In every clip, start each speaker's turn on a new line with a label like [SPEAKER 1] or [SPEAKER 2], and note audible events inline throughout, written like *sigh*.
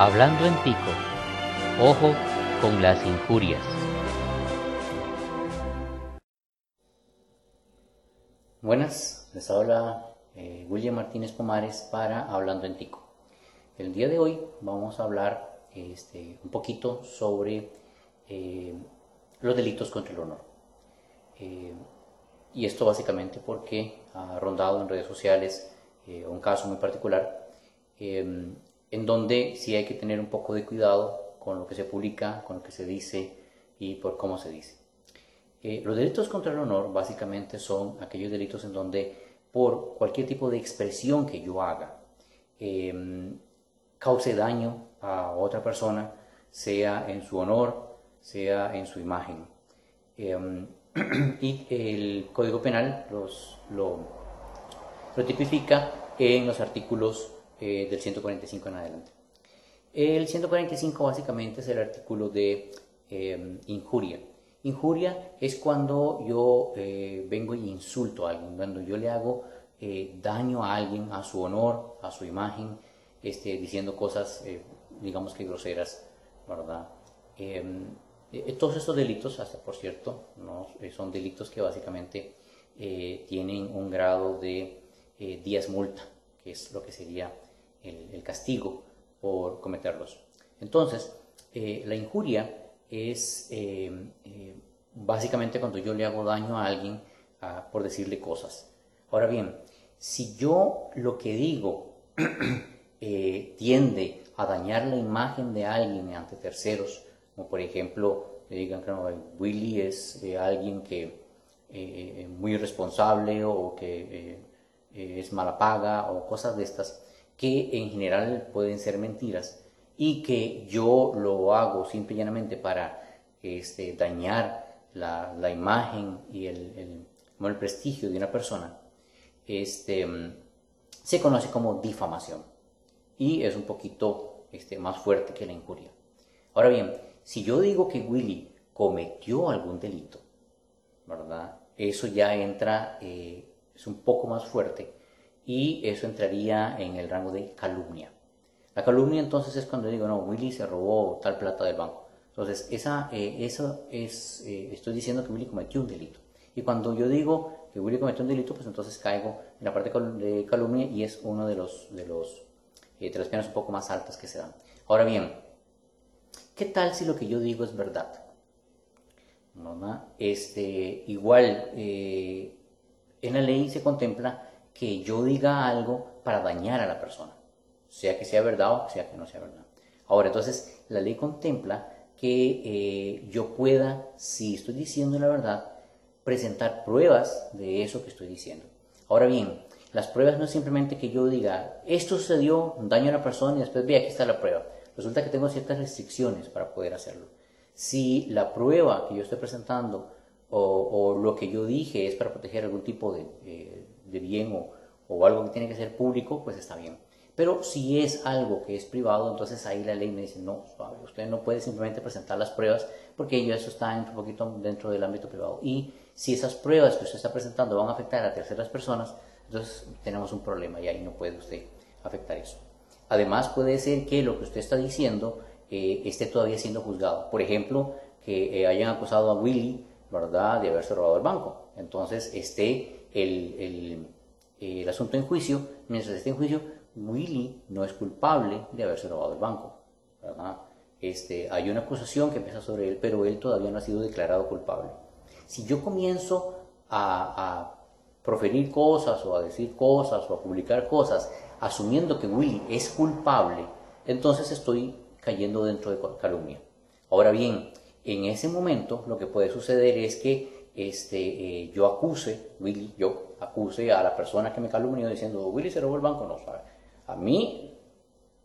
[SPEAKER 1] Hablando en pico, ojo con las injurias. Buenas, les habla eh, William Martínez Pomares para Hablando en Tico. El día de hoy vamos a hablar este, un poquito sobre eh, los delitos contra el honor. Eh, y esto básicamente porque ha rondado en redes sociales un caso muy particular en donde sí hay que tener un poco de cuidado con lo que se publica, con lo que se dice y por cómo se dice. Eh, los delitos contra el honor básicamente son aquellos delitos en donde por cualquier tipo de expresión que yo haga em, cause daño a otra persona, sea en su honor, sea en su imagen. Em, *clears throat* y el Código Penal los, lo, lo, tipifica en los artículos eh, del 145 en adelante. El 145 básicamente es el artículo de em, injuria. Injuria es cuando yo eh, vengo y insulto a alguien, cuando yo le hago eh, daño a alguien, a su honor, a su imagen, este, diciendo cosas, eh, digamos que groseras, ¿verdad? Em, todos estos delitos, hasta por cierto, ¿no? son delitos que básicamente tienen un grado de 10 multa, que es lo que sería el, castigo por cometerlos. Entonces, la injuria es eh, eh, básicamente cuando yo le hago daño a alguien ah, por decirle cosas. Ahora bien, si yo lo que digo *clears throat* eh, tiende a dañar la imagen de alguien ante terceros, como por ejemplo, le digan que Willy es alguien que muy irresponsable o que es mala paga o cosas de estas, que en general pueden ser mentiras, y que yo lo hago simple y llanamente para este, dañar la, imagen y el, el, prestigio de una persona, este, se conoce como difamación y es un poquito este, más fuerte que la injuria. Ahora bien, si yo digo que Willy cometió algún delito, ¿verdad? Eso ya entra, eh, es un poco más fuerte y eso entraría en el rango de calumnia. La calumnia entonces es cuando digo, no, Willy se robó tal plata del banco. Entonces, esa, eh, eso es, eh, estoy diciendo que Willy cometió un delito. Y cuando yo digo que Willy cometió un delito, pues entonces caigo en la parte de calumnia y es uno de los, de los, eh, de las penas un poco más altas que se dan. Ahora bien, ¿qué tal si lo que yo digo es verdad? Este, igual, en la ley se contempla que yo diga algo para dañar a la persona sea que sea verdad o sea que no sea verdad. Ahora, entonces, la ley contempla que eh, yo pueda, si estoy diciendo la verdad, presentar pruebas de eso que estoy diciendo. Ahora bien, las pruebas no es simplemente que yo diga, esto sucedió, daño a la persona y después ve, aquí está la prueba. Resulta que tengo ciertas restricciones para poder hacerlo. Si la prueba que yo estoy presentando o, lo que yo dije es para proteger algún tipo de, eh, bien o, o algo que tiene que ser público, pues está bien. Pero si es algo que es privado, entonces ahí la ley me dice, no, usted no puede simplemente presentar las pruebas porque eso está un poquito dentro del ámbito privado. Y si esas pruebas que usted está presentando van a afectar a terceras personas, entonces tenemos un problema y ahí no puede usted afectar eso. Además puede ser que lo que usted está diciendo eh, esté todavía siendo juzgado. Por ejemplo, que eh, hayan acusado a Willy, ¿verdad?, de haberse robado el banco. Entonces esté el, el, el asunto en juicio, mientras esté en juicio, Willy no es culpable de haberse robado el banco. Este, hay una acusación que empieza sobre él, pero él todavía no ha sido declarado culpable. Si yo comienzo a, proferir cosas o a decir cosas o a publicar cosas asumiendo que Willy es culpable, entonces estoy cayendo dentro de calumnia. Ahora bien, en ese momento lo que puede suceder es que este, eh, yo acuse, a la persona que me calumnió diciendo Willy se robó el banco, no sabe. A mí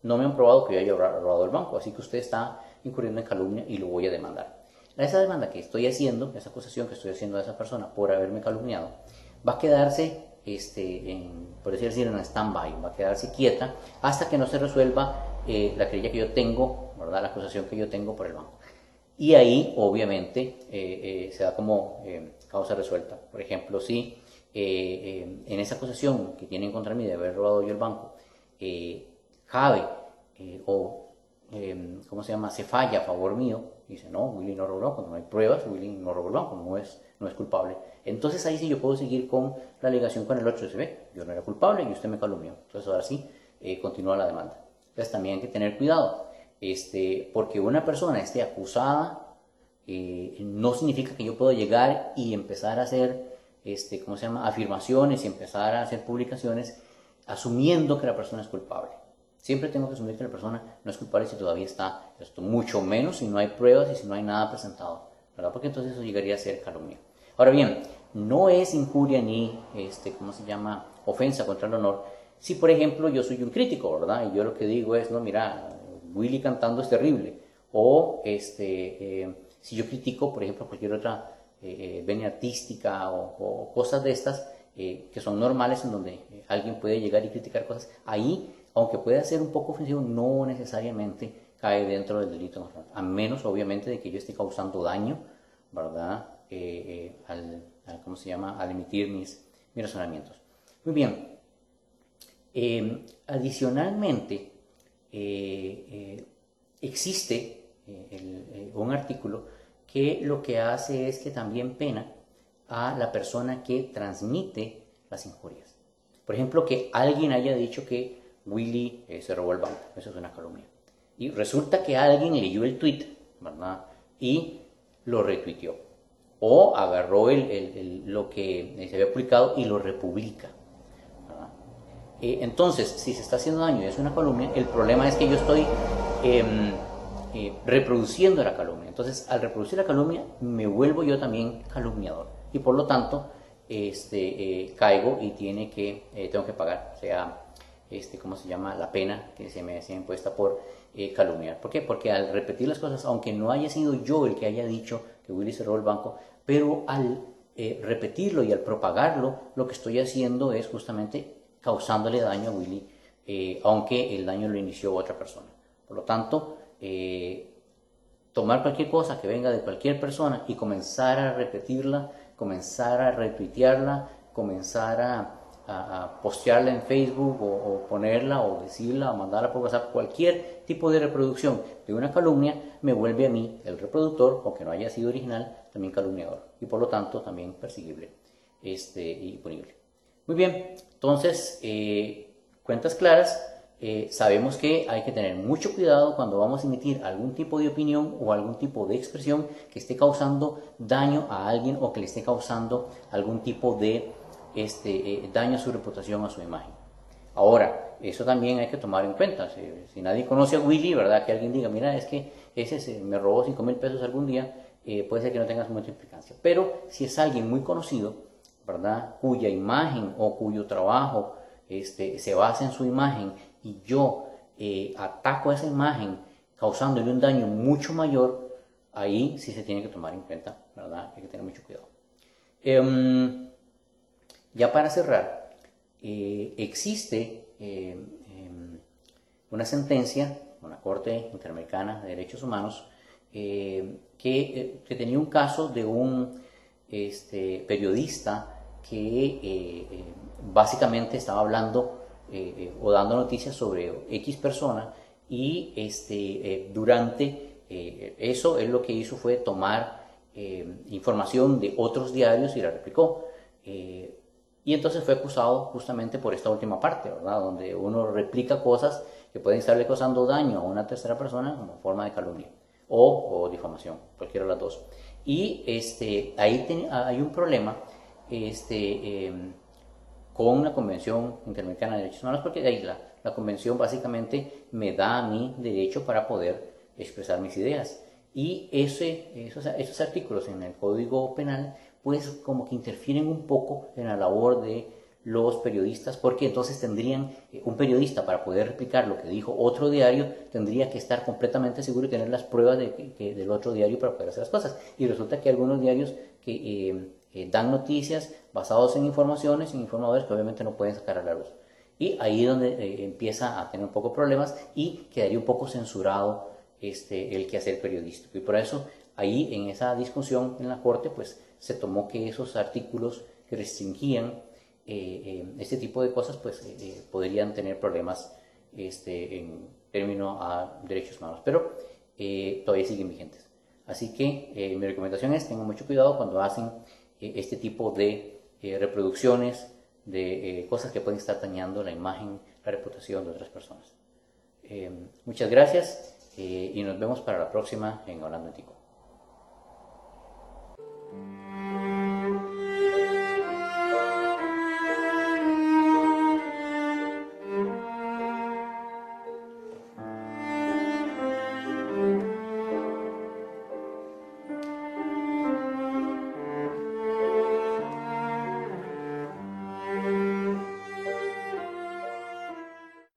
[SPEAKER 1] no me han probado que yo haya robado el banco, así que usted está incurriendo en calumnia y lo voy a demandar. Esa demanda que estoy haciendo, esa acusación que estoy haciendo a esa persona por haberme calumniado, va a quedarse, este, por decir en stand-by, va a quedarse quieta hasta que no se resuelva eh, la querella que yo tengo, la acusación que yo tengo por el banco. Y ahí, obviamente, eh, eh, se da como causa resuelta. Por ejemplo, si en esa acusación que tienen contra mí de haber robado yo el banco, eh, o em, ¿cómo se llama?, se falla a favor mío, dice, no, Willy no robó el banco, no hay pruebas, Willy no robó el banco, no es, no es culpable. Entonces ahí sí yo puedo seguir con la alegación con el otro, se ve, yo no era culpable y usted me calumnió. Entonces ahora sí, eh, continúa la demanda. Entonces también hay que tener cuidado, este, porque una persona esté acusada eh, no significa que yo pueda llegar y empezar a hacer, este, ¿cómo se llama?, afirmaciones y empezar a hacer publicaciones asumiendo que la persona es culpable. Siempre tengo que asumir que la persona no es culpable si todavía está, esto mucho menos si no hay pruebas y si no hay nada presentado, ¿verdad? Porque entonces eso llegaría a ser calumnia. Ahora bien, no es injuria ni, este, ¿cómo se llama?, ofensa contra el honor. Si, por ejemplo, yo soy un crítico, ¿verdad? Y yo lo que digo es, no, mira, Willy cantando es terrible. O, este, eh, si yo critico, por ejemplo, cualquier otra eh, eh venia artística o, cosas de estas, eh, que son normales en donde alguien puede llegar y criticar cosas, ahí aunque pueda ser un poco ofensivo, no necesariamente cae dentro del delito, a menos obviamente de que yo esté causando daño, ¿verdad? Eh, eh, al, ¿cómo se llama? Al emitir mis, mis razonamientos. Muy bien. Em, adicionalmente, eh, existe un artículo que lo que hace es que también pena a la persona que transmite las injurias. Por ejemplo, que alguien haya dicho que Willy eh, se robó el banco. Eso es una calumnia. Y resulta que alguien leyó el tweet. Y lo retuiteó. O agarró lo que se había publicado y lo republica. Eh, entonces, si se está haciendo daño y es una calumnia, el problema es que yo estoy em, eh, reproduciendo la calumnia. Entonces, al reproducir la calumnia, me vuelvo yo también calumniador. Y por lo tanto, este, caigo y tiene que, tengo que pagar, sea este, ¿cómo se llama? La pena que se me ha impuesta por eh, calumniar. ¿Por qué? Porque al repetir las cosas, aunque no haya sido yo el que haya dicho que Willy cerró el banco, pero al eh, repetirlo y al propagarlo, lo que estoy haciendo es justamente causándole daño a Willy, eh, aunque el daño lo inició otra persona. Por lo tanto, tomar cualquier cosa que venga de cualquier persona y comenzar a repetirla, comenzar a retuitearla, comenzar a a, postearla en Facebook o, ponerla o decirla o mandarla por WhatsApp, cualquier tipo de reproducción de una calumnia me vuelve a mí, el reproductor, aunque no haya sido original, también calumniador y por lo tanto también perseguible este, y punible. Muy bien, entonces, eh, cuentas claras, eh, sabemos que hay que tener mucho cuidado cuando vamos a emitir algún tipo de opinión o algún tipo de expresión que esté causando daño a alguien o que le esté causando algún tipo de este, eh, daña su reputación, a su imagen. Ahora, eso también hay que tomar en cuenta. Si, nadie conoce a Willy, ¿verdad? Que alguien diga, mira, es que ese me robó 5 mil pesos algún día, puede ser que no tenga mucha implicancia. Pero si es alguien muy conocido, ¿verdad? Cuya imagen o cuyo trabajo este, se basa en su imagen y yo eh, ataco esa imagen causándole un daño mucho mayor, ahí sí se tiene que tomar en cuenta, ¿verdad? Hay que tener mucho cuidado. Em, ya para cerrar, eh, existe eh, em, una sentencia, una Corte Interamericana de Derechos Humanos, eh, que, tenía un caso de un este, periodista que básicamente estaba hablando o dando noticias sobre X persona y este, durante eso él lo que hizo fue tomar información de otros diarios y la replicó. Y entonces fue acusado justamente por esta última parte, ¿verdad? Donde uno replica cosas que pueden estarle causando daño a una tercera persona como forma de calumnia o, difamación, cualquiera de las dos. Y este, ahí hay un problema este, em, con la Convención Interamericana de Derechos Humanos, porque de ahí la, la convención básicamente me da a mí derecho para poder expresar mis ideas. Y ese, esos, esos artículos en el Código Penal pues como que interfieren un poco en la labor de los periodistas, porque entonces tendrían, eh, un periodista para poder replicar lo que dijo otro diario, tendría que estar completamente seguro y tener las pruebas de, del otro diario para poder hacer las cosas. Y resulta que algunos diarios que eh, eh, dan noticias basados en informaciones, en informadores que obviamente no pueden sacar a la luz. Y ahí es donde empieza a tener un poco problemas y quedaría un poco censurado este, el quehacer periodístico. Y por eso ahí en esa discusión en la Corte, pues se tomó que esos artículos que restringían eh, eh, este tipo de cosas, pues eh, podrían tener problemas este, en términos a derechos humanos, pero todavía siguen vigentes. Así que mi recomendación es tengan mucho cuidado cuando hacen eh, este tipo de eh, reproducciones, de eh, cosas que pueden estar dañando la imagen, la reputación de otras personas. Em, muchas gracias eh, y nos vemos para la próxima en Hablando Ético.